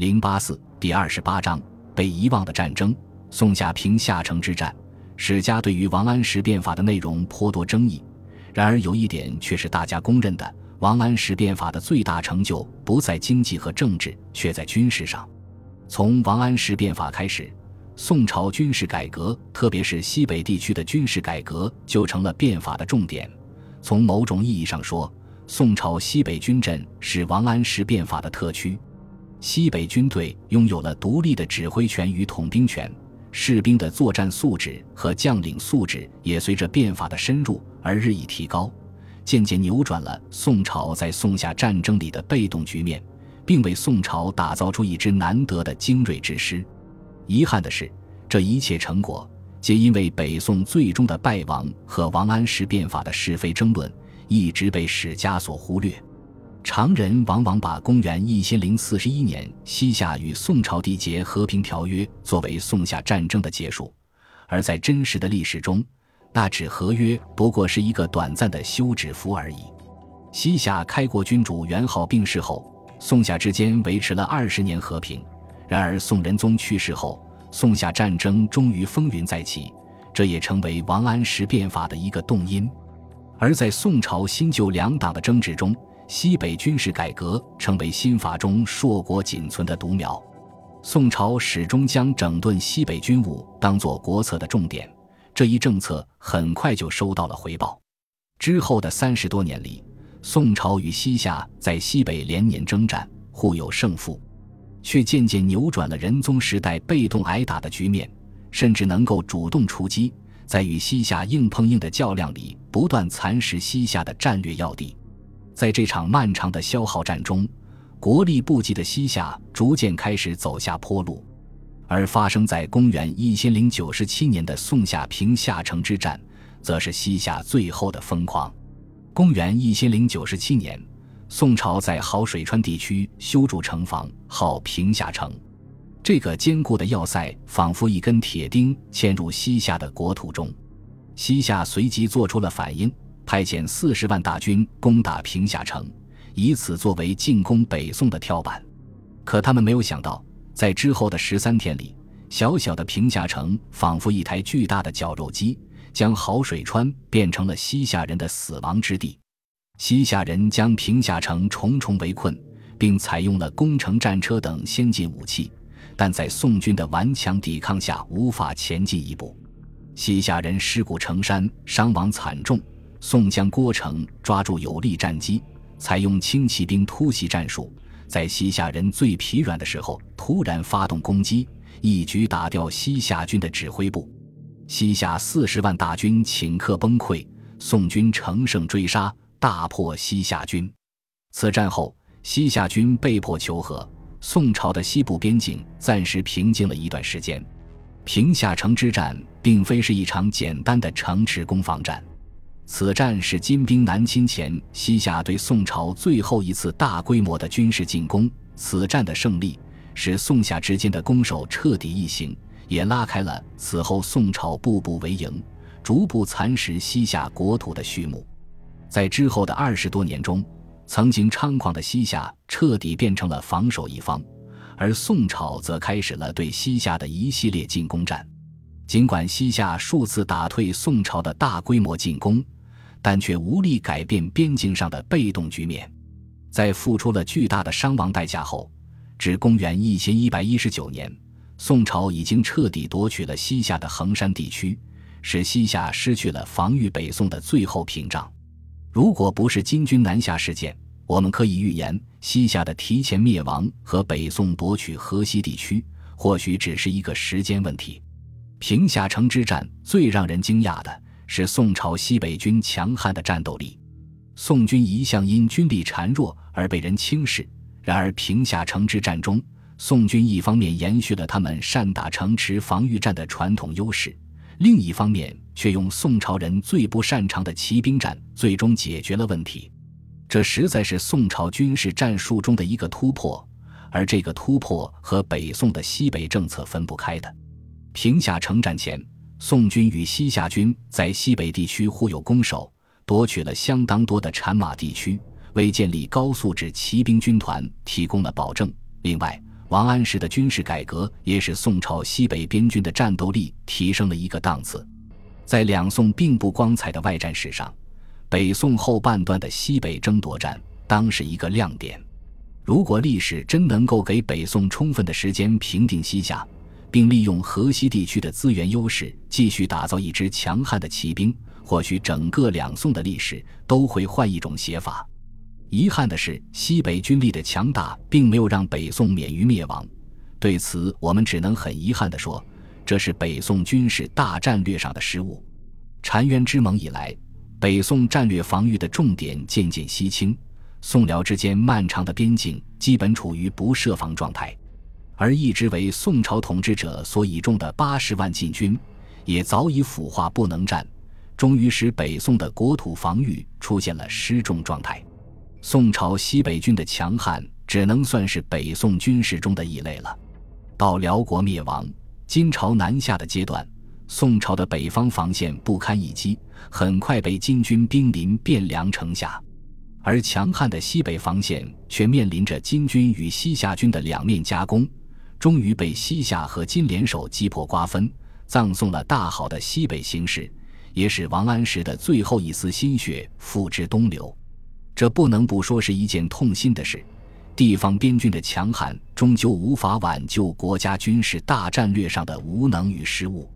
零八四第二十八章被遗忘的战争——宋夏平夏城之战。史家对于王安石变法的内容颇多争议，然而有一点却是大家公认的：王安石变法的最大成就不在经济和政治，却在军事上。从王安石变法开始，宋朝军事改革，特别是西北地区的军事改革，就成了变法的重点。从某种意义上说，宋朝西北军镇是王安石变法的特区。西北军队拥有了独立的指挥权与统兵权，士兵的作战素质和将领素质也随着变法的深入而日益提高，渐渐扭转了宋朝在宋夏战争里的被动局面，并为宋朝打造出一支难得的精锐之师。遗憾的是，这一切成果皆因为北宋最终的败亡和王安石变法的是非争论。一直被史家所忽略，常人往往把公元一千零四十一年西夏与宋朝缔结和平条约作为宋夏战争的结束，而在真实的历史中，那纸合约不过是一个短暂的休止符而已。西夏开国君主元昊病逝后，宋夏之间维持了二十年和平，然而宋仁宗去世后，宋夏战争终于风云再起，这也成为王安石变法的一个动因。而在宋朝新旧两党的争执中，西北军事改革成为新法中硕果仅存的独苗。宋朝始终将整顿西北军务当作国策的重点，这一政策很快就收到了回报。之后的三十多年里，宋朝与西夏在西北连年征战，互有胜负，却渐渐扭转了仁宗时代被动挨打的局面，甚至能够主动出击。在与西夏硬碰硬的较量里，不断蚕食西夏的战略要地。在这场漫长的消耗战中，国力不济的西夏逐渐开始走下坡路。而发生在公元一千零九十七年的宋夏平夏城之战，则是西夏最后的疯狂。公元一千零九十七年，宋朝在好水川地区修筑城防，号平夏城。这个坚固的要塞仿佛一根铁钉嵌入西夏的国土中，西夏随即做出了反应，派遣四十万大军攻打平夏城，以此作为进攻北宋的跳板。可他们没有想到，在之后的十三天里，小小的平夏城仿佛一台巨大的绞肉机，将好水川变成了西夏人的死亡之地。西夏人将平夏城重重围困，并采用了攻城战车等先进武器。但在宋军的顽强抵抗下，无法前进一步。西夏人尸骨成山，伤亡惨重。宋将郭成抓住有利战机，采用轻骑兵突袭战术，在西夏人最疲软的时候突然发动攻击，一举打掉西夏军的指挥部。西夏四十万大军顷刻崩溃，宋军乘胜追杀，大破西夏军。此战后，西夏军被迫求和。宋朝的西部边境暂时平静了一段时间。平夏城之战并非是一场简单的城池攻防战，此战是金兵南侵前西夏对宋朝最后一次大规模的军事进攻。此战的胜利使宋夏之间的攻守彻底异形，也拉开了此后宋朝步步为营、逐步蚕食西夏国土的序幕。在之后的二十多年中。曾经猖狂的西夏彻底变成了防守一方，而宋朝则开始了对西夏的一系列进攻战。尽管西夏数次打退宋朝的大规模进攻，但却无力改变边境上的被动局面。在付出了巨大的伤亡代价后，至公元一千一百一十九年，宋朝已经彻底夺取了西夏的衡山地区，使西夏失去了防御北宋的最后屏障。如果不是金军南下事件，我们可以预言，西夏的提前灭亡和北宋夺取河西地区，或许只是一个时间问题。平夏城之战最让人惊讶的是宋朝西北军强悍的战斗力。宋军一向因军力孱弱而被人轻视，然而平夏城之战中，宋军一方面延续了他们善打城池防御战的传统优势。另一方面，却用宋朝人最不擅长的骑兵战，最终解决了问题。这实在是宋朝军事战术中的一个突破，而这个突破和北宋的西北政策分不开的。平夏城战前，宋军与西夏军在西北地区互有攻守，夺取了相当多的产马地区，为建立高素质骑兵军团提供了保证。另外，王安石的军事改革也使宋朝西北边军的战斗力提升了一个档次。在两宋并不光彩的外战史上，北宋后半段的西北争夺战当是一个亮点。如果历史真能够给北宋充分的时间平定西夏，并利用河西地区的资源优势，继续打造一支强悍的骑兵，或许整个两宋的历史都会换一种写法。遗憾的是，西北军力的强大并没有让北宋免于灭亡。对此，我们只能很遗憾地说，这是北宋军事大战略上的失误。澶渊之盟以来，北宋战略防御的重点渐渐西倾，宋辽之间漫长的边境基本处于不设防状态，而一直为宋朝统治者所倚重的八十万禁军，也早已腐化不能战，终于使北宋的国土防御出现了失重状态。宋朝西北军的强悍，只能算是北宋军事中的异类了。到辽国灭亡、金朝南下的阶段，宋朝的北方防线不堪一击，很快被金军兵临汴梁城下，而强悍的西北防线却面临着金军与西夏军的两面夹攻，终于被西夏和金联手击破瓜分，葬送了大好的西北形势，也使王安石的最后一丝心血付之东流。这不能不说是一件痛心的事。地方边军的强悍，终究无法挽救国家军事大战略上的无能与失误。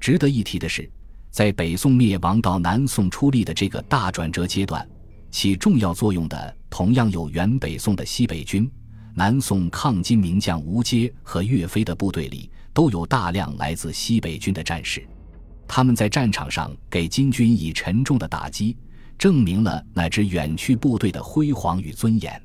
值得一提的是，在北宋灭亡到南宋出力的这个大转折阶段，起重要作用的同样有原北宋的西北军。南宋抗金名将吴阶和岳飞的部队里，都有大量来自西北军的战士。他们在战场上给金军以沉重的打击。证明了那支远去部队的辉煌与尊严。